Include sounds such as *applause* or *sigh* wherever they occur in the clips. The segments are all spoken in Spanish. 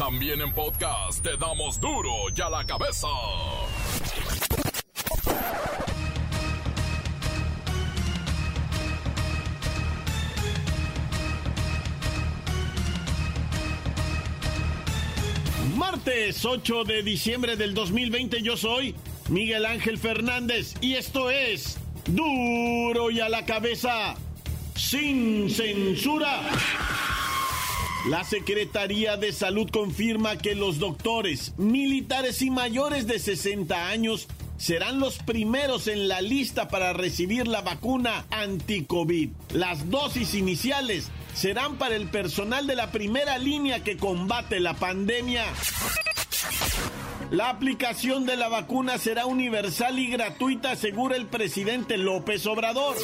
También en podcast te damos duro y a la cabeza. Martes 8 de diciembre del 2020 yo soy Miguel Ángel Fernández y esto es duro y a la cabeza sin censura. La Secretaría de Salud confirma que los doctores, militares y mayores de 60 años serán los primeros en la lista para recibir la vacuna anti-COVID. Las dosis iniciales serán para el personal de la primera línea que combate la pandemia. La aplicación de la vacuna será universal y gratuita, asegura el presidente López Obrador.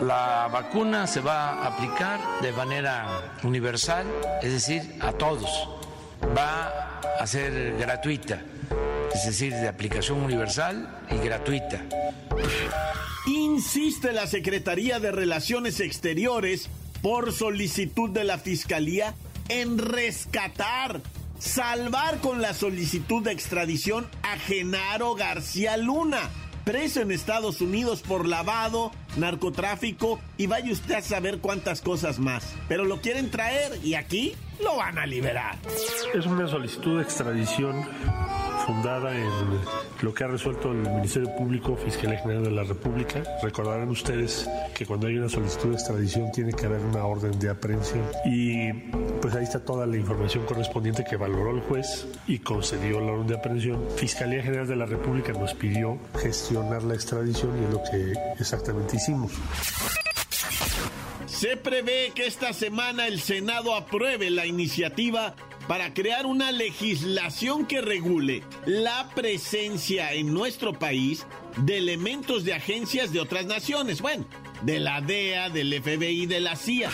La vacuna se va a aplicar de manera universal, es decir, a todos. Va a ser gratuita, es decir, de aplicación universal y gratuita. Insiste la Secretaría de Relaciones Exteriores por solicitud de la Fiscalía en rescatar salvar con la solicitud de extradición a Genaro García Luna, preso en Estados Unidos por lavado, narcotráfico y vaya usted a saber cuántas cosas más. Pero lo quieren traer y aquí lo van a liberar. Es una solicitud de extradición fundada en lo que ha resuelto el Ministerio Público, Fiscalía General de la República. Recordarán ustedes que cuando hay una solicitud de extradición tiene que haber una orden de aprehensión y pues ahí está toda la información correspondiente que valoró el juez y concedió la orden de aprehensión. Fiscalía General de la República nos pidió gestionar la extradición y es lo que exactamente hicimos. Se prevé que esta semana el Senado apruebe la iniciativa para crear una legislación que regule la presencia en nuestro país de elementos de agencias de otras naciones, bueno, de la DEA, del FBI, de la CIA.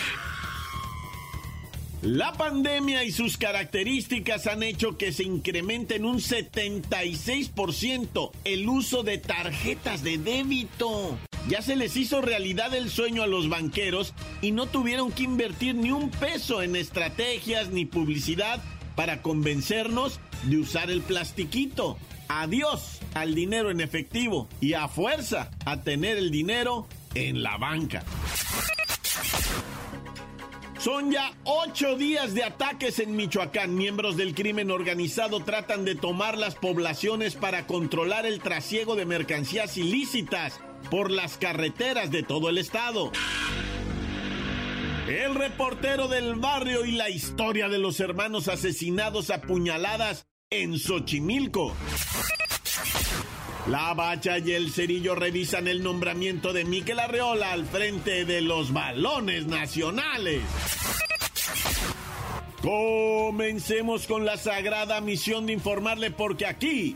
La pandemia y sus características han hecho que se incremente en un 76% el uso de tarjetas de débito. Ya se les hizo realidad el sueño a los banqueros y no tuvieron que invertir ni un peso en estrategias ni publicidad para convencernos de usar el plastiquito. Adiós al dinero en efectivo y a fuerza a tener el dinero en la banca. Son ya ocho días de ataques en Michoacán. Miembros del crimen organizado tratan de tomar las poblaciones para controlar el trasiego de mercancías ilícitas por las carreteras de todo el estado. El reportero del barrio y la historia de los hermanos asesinados a puñaladas en Xochimilco. La Bacha y el Cerillo revisan el nombramiento de Miquel Arreola al frente de los balones nacionales. Comencemos con la sagrada misión de informarle porque aquí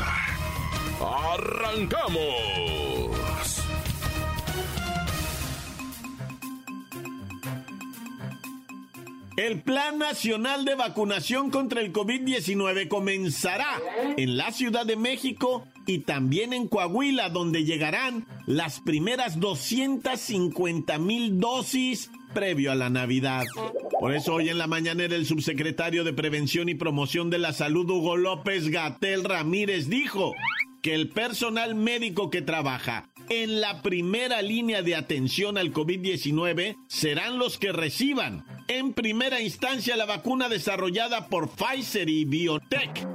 ¡Arrancamos! El Plan Nacional de Vacunación contra el COVID-19 comenzará en la Ciudad de México y también en Coahuila, donde llegarán las primeras 250 mil dosis previo a la Navidad. Por eso hoy en la mañanera el subsecretario de Prevención y Promoción de la Salud, Hugo López Gatel Ramírez, dijo que el personal médico que trabaja en la primera línea de atención al COVID-19 serán los que reciban en primera instancia la vacuna desarrollada por Pfizer y BioNTech.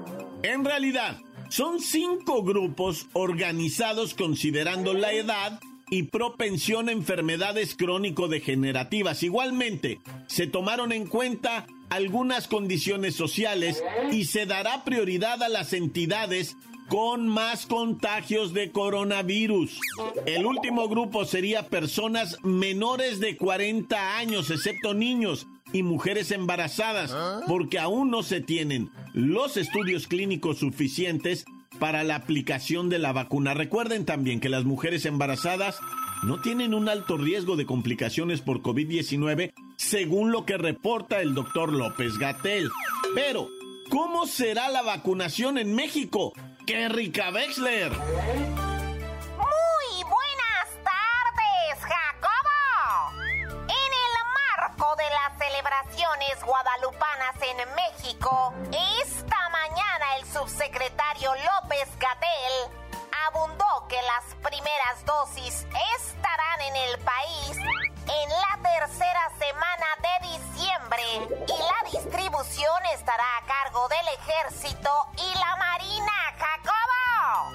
En realidad, son cinco grupos organizados considerando la edad y propensión a enfermedades crónico-degenerativas. Igualmente, se tomaron en cuenta algunas condiciones sociales y se dará prioridad a las entidades con más contagios de coronavirus. El último grupo sería personas menores de 40 años, excepto niños, y mujeres embarazadas, porque aún no se tienen los estudios clínicos suficientes para la aplicación de la vacuna. Recuerden también que las mujeres embarazadas no tienen un alto riesgo de complicaciones por COVID-19, según lo que reporta el doctor López Gatel. Pero, ¿cómo será la vacunación en México? ¡Qué rica Wexler! Muy buenas tardes, Jacobo. En el marco de las celebraciones guadalupanas en México, esta mañana el subsecretario López Gatel abundó que las primeras dosis estarán en el país en la tercera semana de diciembre y la distribución estará a cargo del ejército y la marina, Jacobo.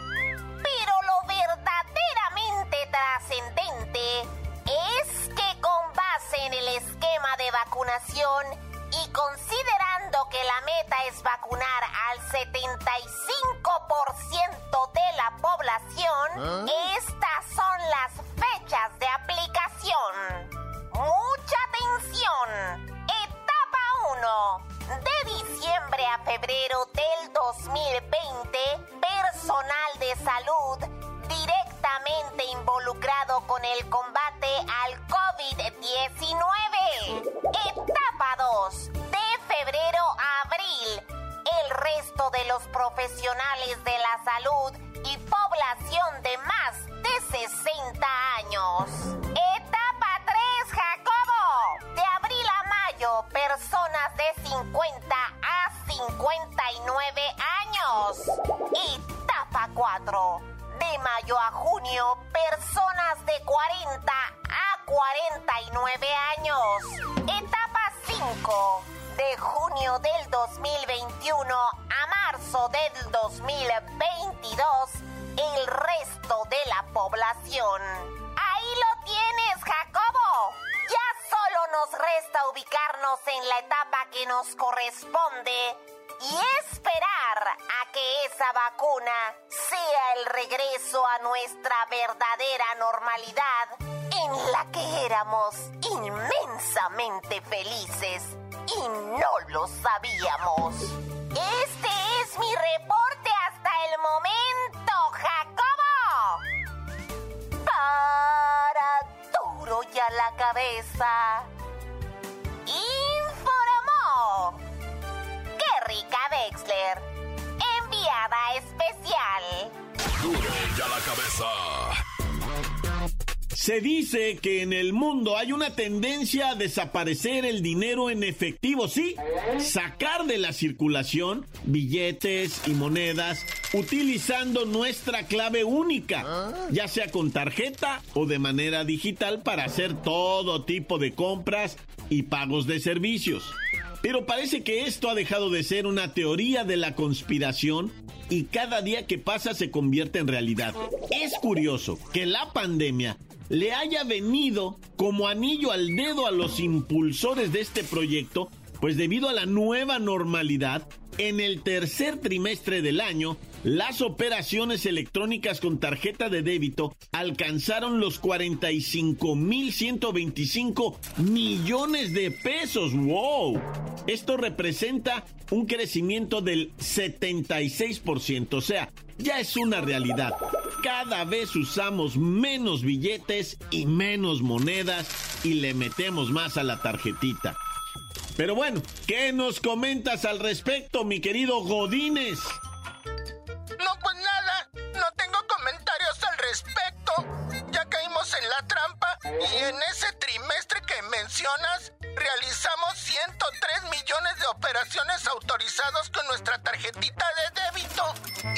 Pero lo verdaderamente trascendente es que con base en el esquema de vacunación y considerando que la meta es vacunar al 75% de la población, ¿Ah? estas son las fechas de aplicación. Mucha atención. Etapa 1. Diciembre a febrero del 2020, personal de salud directamente involucrado con el combate al COVID-19. Etapa 2. De febrero a abril, el resto de los profesionales de la salud y población de más de 60 años. Etapa a junio, personas de 40 a 49 años. Etapa 5. De junio del 2021 a marzo del 2022, el resto de la población. Ahí lo tienes, Jacobo. Ya solo nos resta ubicarnos en la etapa que nos corresponde y esperar a que esa vacuna sea el regreso a nuestra verdadera normalidad en la que éramos inmensamente felices y no lo sabíamos. Este es mi reporte hasta el momento, Jacobo. Para duro ya la cabeza. Wexler. Enviada especial. Duro ya la cabeza. Se dice que en el mundo hay una tendencia a desaparecer el dinero en efectivo, sí, sacar de la circulación billetes y monedas utilizando nuestra clave única, ya sea con tarjeta o de manera digital para hacer todo tipo de compras y pagos de servicios. Pero parece que esto ha dejado de ser una teoría de la conspiración y cada día que pasa se convierte en realidad. Es curioso que la pandemia le haya venido como anillo al dedo a los impulsores de este proyecto, pues debido a la nueva normalidad, en el tercer trimestre del año, las operaciones electrónicas con tarjeta de débito alcanzaron los 45.125 millones de pesos. ¡Wow! Esto representa un crecimiento del 76%, o sea, ya es una realidad. Cada vez usamos menos billetes y menos monedas y le metemos más a la tarjetita. Pero bueno, ¿qué nos comentas al respecto, mi querido Godínez? No, pues nada, no tengo comentarios al respecto. Ya caímos en la trampa y en ese trimestre que mencionas realizamos 103 millones de operaciones autorizados con nuestra tarjetita de débito.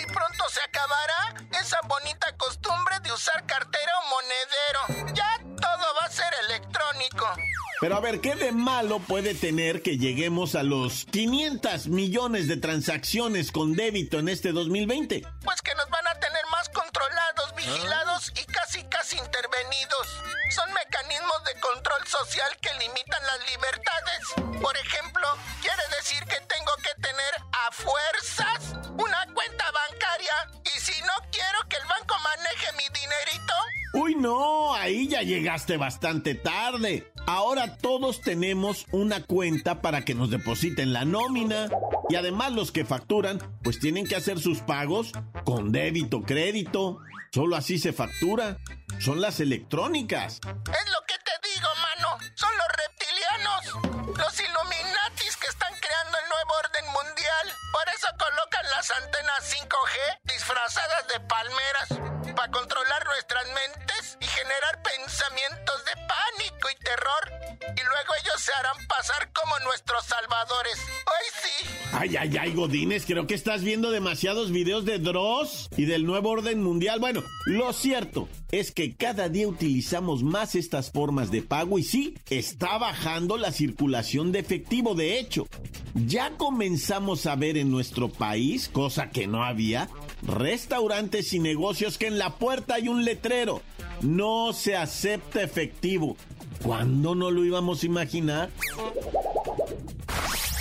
Y pronto se acabará esa bonita costumbre de usar cartera o monedero. Ya todo va a ser electrónico. Pero a ver, ¿qué de malo puede tener que lleguemos a los 500 millones de transacciones con débito en este 2020? Pues que nos van a tener más controlados, vigilados y casi casi intervenidos. Son mecanismos de control social que limitan las libertades. Por ejemplo, quiere decir que tengo que tener a fuerzas una cuenta bancaria y si no quiero que el banco maneje mi dinerito, Uy, no, ahí ya llegaste bastante tarde. Ahora todos tenemos una cuenta para que nos depositen la nómina. Y además los que facturan, pues tienen que hacer sus pagos con débito, crédito. Solo así se factura. Son las electrónicas. Es lo que te digo, mano. Son los reptilianos. Los Illuminatis que están creando el nuevo orden mundial. Por eso colocan las antenas 5G disfrazadas de palmeras. Para controlar nuestras mentes y generar pensamientos de pánico y terror. Y luego ellos se harán pasar como nuestros salvadores. ¡Ay, sí! Ay, ay, ay, Godines, creo que estás viendo demasiados videos de Dross y del nuevo orden mundial. Bueno, lo cierto es que cada día utilizamos más estas formas de pago y sí, está bajando la circulación de efectivo. De hecho, ya comenzamos a ver en nuestro país, cosa que no había, restaurantes y negocios que en la puerta hay un letrero. No se acepta efectivo. ¿Cuándo no lo íbamos a imaginar?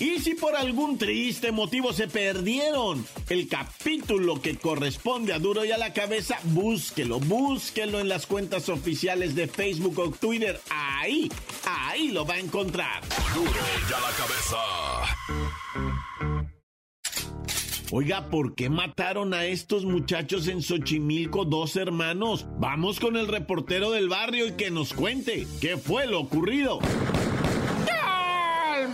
Y si por algún triste motivo se perdieron el capítulo que corresponde a Duro y a la cabeza, búsquelo, búsquelo en las cuentas oficiales de Facebook o Twitter. Ahí, ahí lo va a encontrar. Duro y a la cabeza. Oiga, ¿por qué mataron a estos muchachos en Xochimilco, dos hermanos? Vamos con el reportero del barrio y que nos cuente qué fue lo ocurrido.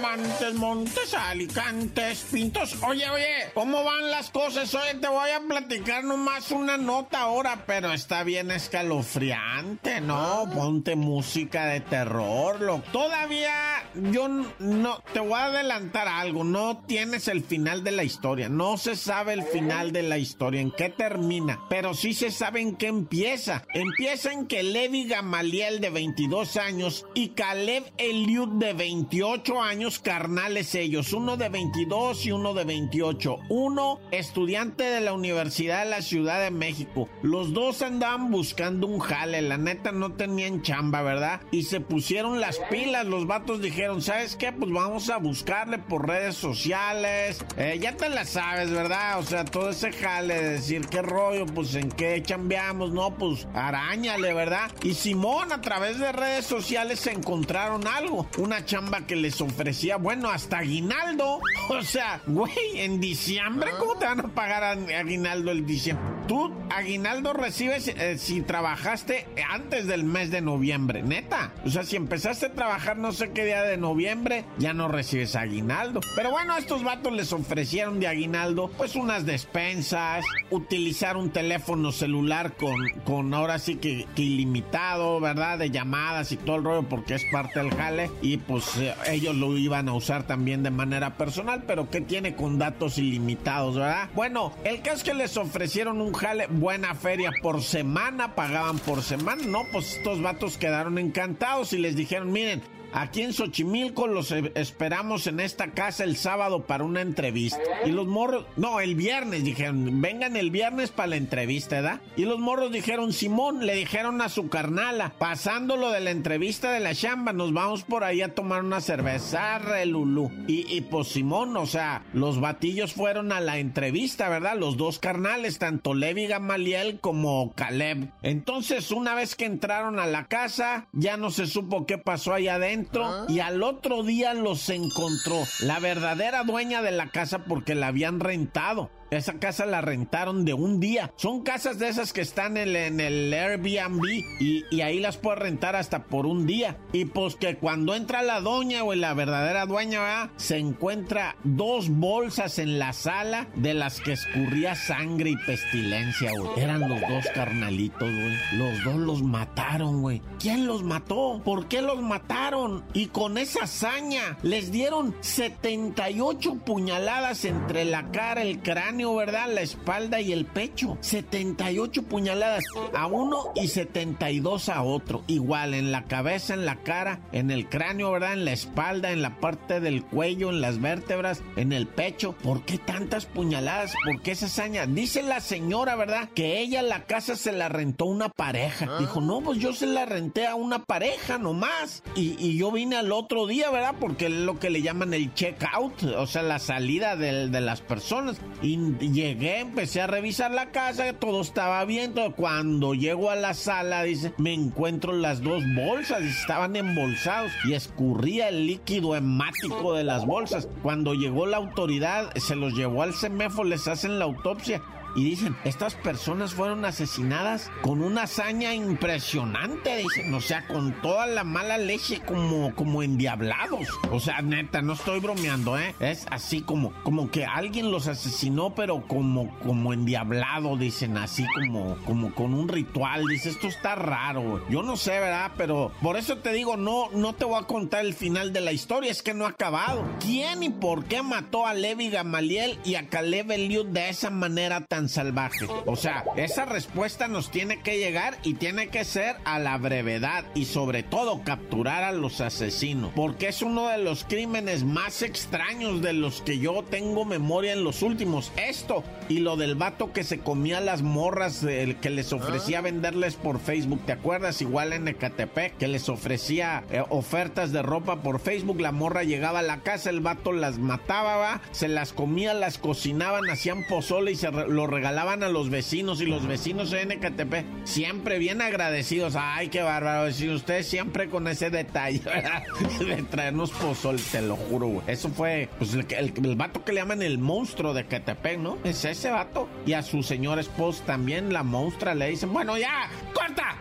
Montes, Montes, Alicantes, Pintos. Oye, oye, ¿cómo van las cosas? Oye, te voy a platicar nomás una nota ahora, pero está bien escalofriante, ¿no? Ponte música de terror, lo. Todavía yo no, te voy a adelantar algo, no tienes el final de la historia, no se sabe el final de la historia, en qué termina, pero sí se sabe en qué empieza. Empieza en que Levi Gamaliel de 22 años y Caleb Eliud de 28 años carnales ellos, uno de 22 y uno de 28. Uno estudiante de la Universidad de la Ciudad de México. Los dos andaban buscando un jale, la neta no tenían chamba, ¿verdad? Y se pusieron las pilas, los vatos dijeron, ¿sabes qué? Pues vamos a buscarle por redes sociales. Eh, ya te la sabes, ¿verdad? O sea, todo ese jale de decir qué rollo, pues en qué chambeamos, no, pues arañale, ¿verdad? Y Simón a través de redes sociales encontraron algo, una chamba que les ofrecía, bueno, hasta aguinaldo. *laughs* O sea, güey, en diciembre, ¿cómo te van a pagar aguinaldo el diciembre? Tú, aguinaldo recibes eh, si trabajaste antes del mes de noviembre, neta. O sea, si empezaste a trabajar no sé qué día de noviembre, ya no recibes aguinaldo. Pero bueno, estos vatos les ofrecieron de aguinaldo, pues unas despensas, utilizar un teléfono celular con, con ahora sí que, que ilimitado, ¿verdad? De llamadas y todo el rollo, porque es parte del jale. Y pues eh, ellos lo iban a usar también de manera personal, pero ¿qué tiene con datos ilimitados, verdad? Bueno, el caso es que les ofrecieron un jale, buena feria por semana, pagaban por semana. No, pues estos vatos quedaron encantados y les dijeron, miren, Aquí en Xochimilco los e, esperamos en esta casa el sábado para una entrevista. Y los morros, no, el viernes dijeron, vengan el viernes para la entrevista, ¿verdad? Y los morros dijeron, Simón, le dijeron a su carnala, pasando lo de la entrevista de la chamba, nos vamos por ahí a tomar una cerveza, relulú. Y, y pues Simón, o sea, los batillos fueron a la entrevista, ¿verdad? Los dos carnales, tanto Levi Gamaliel como Caleb. Entonces, una vez que entraron a la casa, ya no se supo qué pasó ahí adentro y al otro día los encontró la verdadera dueña de la casa porque la habían rentado. Esa casa la rentaron de un día. Son casas de esas que están en, el Airbnb y, y, ahí las puedes rentar hasta por un día. Y pues que cuando entra la doña o la verdadera dueña, ¿verdad? se encuentra dos bolsas en la sala de las que escurría sangre y pestilencia, güey. Eran los dos carnalitos, güey. Los dos los mataron, güey. ¿Quién los mató? ¿Por qué los mataron? Y con esa hazaña les dieron 78 puñaladas entre la cara, el cráneo cráneo, ¿verdad? La espalda y el pecho. 78 puñaladas a uno y 72 a otro. Igual en la cabeza, en la cara, en el cráneo, ¿verdad? En la espalda, en la parte del cuello, en las vértebras, en el pecho. ¿Por qué tantas puñaladas? ¿Por qué esa hazaña? Dice la señora, ¿verdad? Que ella la casa se la rentó una pareja. Ah. Dijo, no, pues yo se la renté a una pareja nomás. Y, y yo vine al otro día, ¿verdad? Porque es lo que le llaman el check out, o sea, la salida de, de las personas. Y llegué, empecé a revisar la casa, todo estaba bien. Todo. Cuando llego a la sala, dice, me encuentro las dos bolsas, estaban embolsados y escurría el líquido hemático de las bolsas. Cuando llegó la autoridad, se los llevó al CEMEFO, les hacen la autopsia y dicen, estas personas fueron asesinadas con una hazaña impresionante, dicen, o sea, con toda la mala leche como, como endiablados. O sea, neta, no estoy bromeando, ¿eh? Es así como, como que alguien los asesinó, pero como, como endiablado, dicen, así como, como con un ritual. Dice, esto está raro. Yo no sé, ¿verdad? Pero por eso te digo, no, no te voy a contar el final de la historia, es que no ha acabado. ¿Quién y por qué mató a Levi Gamaliel y a Caleb Eliud de esa manera tan salvaje? O sea, esa respuesta nos tiene que llegar y tiene que ser a la brevedad y sobre todo capturar a los asesinos, porque es uno de los crímenes más extraños de los que yo tengo memoria en los últimos. Esto y lo del vato que se comía las morras el que les ofrecía venderles por Facebook, ¿te acuerdas? Igual en Ecatepec, que les ofrecía eh, ofertas de ropa por Facebook, la morra llegaba a la casa, el vato las mataba, ¿va? se las comía, las cocinaban, hacían pozole y se lo regalaban a los vecinos y los vecinos en Ecatepec siempre bien agradecidos. Ay, qué bárbaro. Si ustedes siempre con ese detalle *laughs* de traernos pozol, te lo juro, Eso fue pues, el, el, vato que le llaman el monstruo de Ecatepec, ¿no? Es ese vato. Y a su señor esposo también, la monstrua, le dicen, bueno, ya, corta.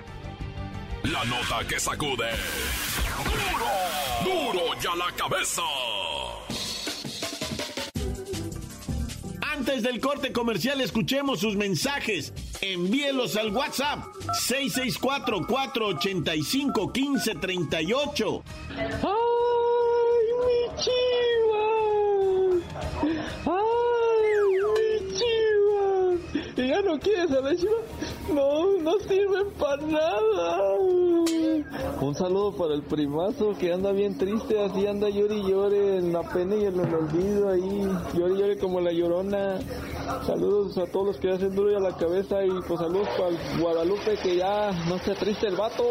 La nota que sacude. ¡Duro! ¡Duro ya la cabeza! Antes del corte comercial, escuchemos sus mensajes. Envíelos al WhatsApp 664-485-1538. ¡Ay, mi chiva! ¡Ay, mi chiva! ¿Y ya no quieres a la chiva? No, no sirven para nada. Un saludo para el primazo que anda bien triste, así anda llori y llore en la pena y en el olvido ahí, llori y llore como la llorona. Saludos a todos los que hacen duro y a la cabeza y pues saludos para el Guadalupe que ya no se triste el vato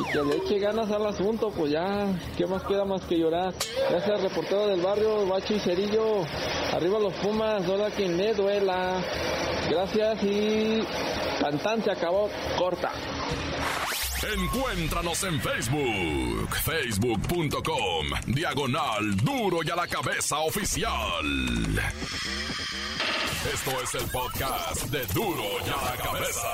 y que le eche ganas al asunto, pues ya, ¿qué más queda más que llorar? Gracias reportero del barrio, Bacho y Cerillo, arriba los Pumas, hola quien le duela. Gracias y Cantante se acabó corta. Encuéntranos en Facebook, facebook.com, diagonal duro y a la cabeza oficial. Esto es el podcast de duro y a la cabeza.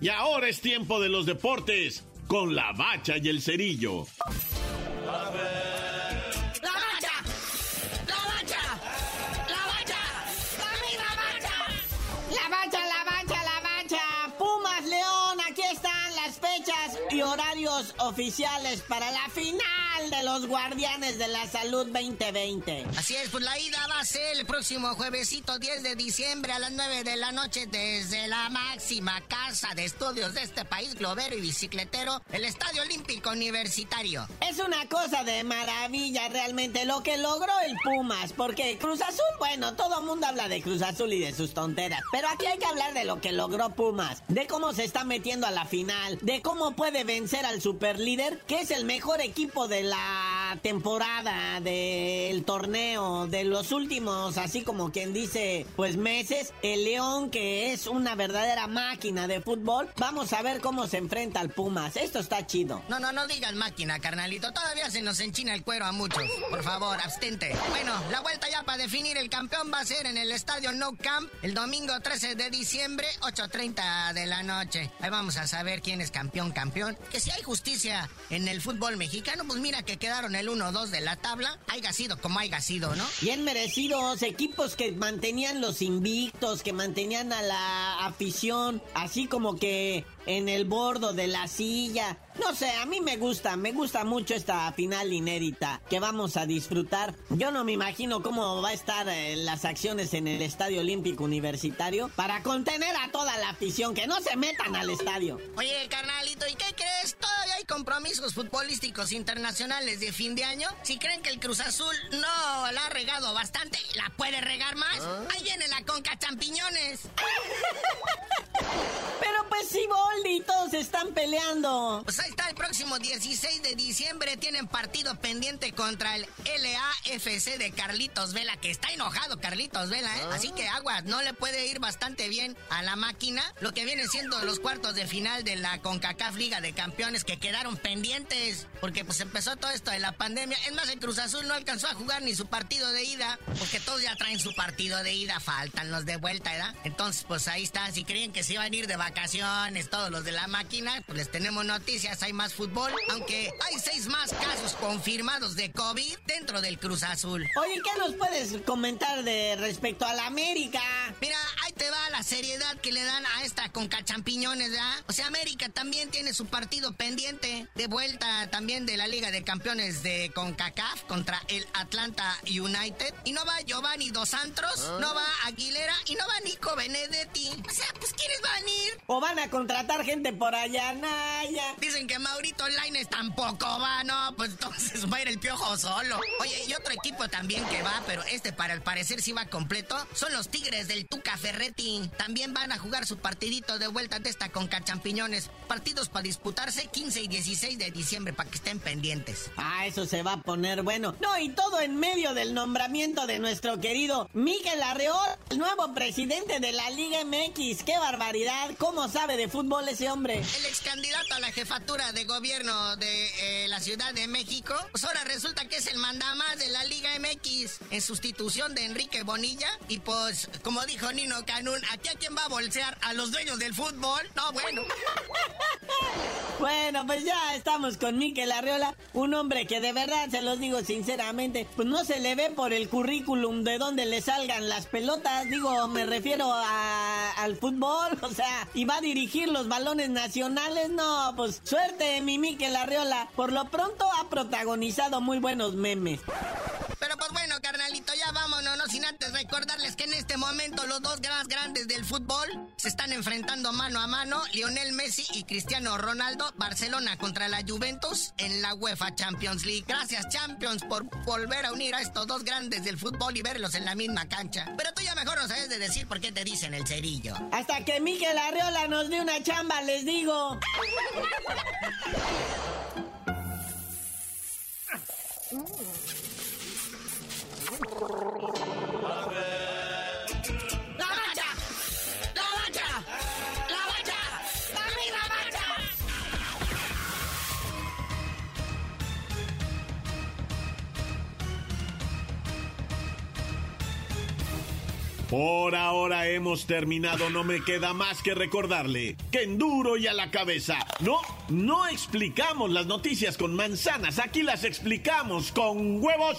Y ahora es tiempo de los deportes con la bacha y el cerillo. Oficiales para la final de los Guardianes de la Salud 2020. Así es, pues la ida va a ser el próximo juevesito 10 de diciembre a las 9 de la noche desde la máxima casa de estudios de este país, globero y bicicletero, el Estadio Olímpico Universitario. Es una cosa de maravilla realmente lo que logró el Pumas, porque Cruz Azul, bueno, todo mundo habla de Cruz Azul y de sus tonteras, pero aquí hay que hablar de lo que logró Pumas, de cómo se está metiendo a la final, de cómo puede vencer al superlíder, que es el mejor equipo de la temporada, del torneo, de los últimos, así como quien dice, pues meses, el León, que es una verdadera máquina de fútbol, vamos a ver cómo se enfrenta al Pumas. Esto está chido. No, no, no digas máquina, carnalito. Todavía se nos enchina el cuero a muchos. Por favor, abstente. Bueno, la vuelta ya para definir el campeón va a ser en el estadio No Camp el domingo 13 de diciembre, 8.30 de la noche. Ahí vamos a saber quién es campeón, campeón. Que si hay justicia en el fútbol mexicano, pues mira que quedaron el el 1-2 de la tabla, haya sido como haya sido, ¿no? Bien merecidos, equipos que mantenían los invictos, que mantenían a la afición, así como que en el bordo de la silla. No sé, a mí me gusta, me gusta mucho esta final inédita que vamos a disfrutar. Yo no me imagino cómo va a estar eh, las acciones en el Estadio Olímpico Universitario para contener a toda la afición, que no se metan al estadio. Oye, carnalito, ¿y qué crees? Todavía hay compromisos futbolísticos internacionales de fin de año. Si creen que el Cruz Azul no la ha regado bastante, ¿la puede regar más? Ahí viene la Conca Champiñones. *laughs* Pero pues sí, Boldi, todos están peleando. Pues ahí está, el próximo 16 de diciembre tienen partido pendiente contra el LAFC de Carlitos Vela, que está enojado Carlitos Vela, ¿eh? Así que aguas, no le puede ir bastante bien a la máquina. Lo que viene siendo los cuartos de final de la CONCACAF Liga de Campeones que quedaron pendientes, porque pues empezó todo esto de la pandemia. Es más, el Cruz Azul no alcanzó a jugar ni su partido de ida, porque todos ya traen su partido de ida, faltan los de vuelta, ¿verdad? Entonces, pues ahí están, si creen que se iban a ir de vacaciones todos los de la máquina, pues les tenemos noticias, hay más fútbol, aunque hay seis más casos confirmados de COVID dentro del Cruz Azul. Oye, ¿qué nos puedes comentar de respecto a la América? Mira, seriedad que le dan a esta con cachampiñones, ¿verdad? O sea, América también tiene su partido pendiente de vuelta también de la Liga de Campeones de CONCACAF contra el Atlanta United. Y no va Giovanni Dos Santos, no va Aguilera y no va Nico Benedetti. O sea, pues ¿quiénes van a ir? ¿O van a contratar gente por allá, Naya? Dicen que Maurito Laines tampoco va, no, pues entonces va a ir el piojo solo. Oye, y otro equipo también que va, pero este para el parecer sí va completo, son los Tigres del Tuca Ferretti. También van a jugar su partidito de vuelta de esta con cachampiñones. Partidos para disputarse 15 y 16 de diciembre para que estén pendientes. Ah, eso se va a poner bueno. No, y todo en medio del nombramiento de nuestro querido Miguel Arreol, el nuevo presidente de la Liga MX. ¡Qué barbaridad! ¿Cómo sabe de fútbol ese hombre? El ex candidato a la jefatura de gobierno de eh, la Ciudad de México, pues ahora resulta que es el mandamás de la Liga MX en sustitución de Enrique Bonilla. Y pues, como dijo Nino Canún, ¿aquí a quién va a bolsear? ¿A los dueños del fútbol? No, bueno. *laughs* Bueno, pues ya estamos con Miquel Arriola, un hombre que de verdad, se los digo sinceramente, pues no se le ve por el currículum de donde le salgan las pelotas, digo, me refiero a, al fútbol, o sea, y va a dirigir los balones nacionales, no, pues suerte mi Miquel Arriola, por lo pronto ha protagonizado muy buenos memes. Bueno, carnalito, ya vámonos, no sin antes recordarles que en este momento los dos más grandes del fútbol se están enfrentando mano a mano, Lionel Messi y Cristiano Ronaldo, Barcelona contra la Juventus en la UEFA Champions League. Gracias Champions por volver a unir a estos dos grandes del fútbol y verlos en la misma cancha. Pero tú ya mejor no sabes de decir por qué te dicen el cerillo. Hasta que Miquel Arriola nos dé una chamba, les digo. *laughs* Por ahora hemos terminado, no me queda más que recordarle que en duro y a la cabeza. No, no explicamos las noticias con manzanas, aquí las explicamos con huevos.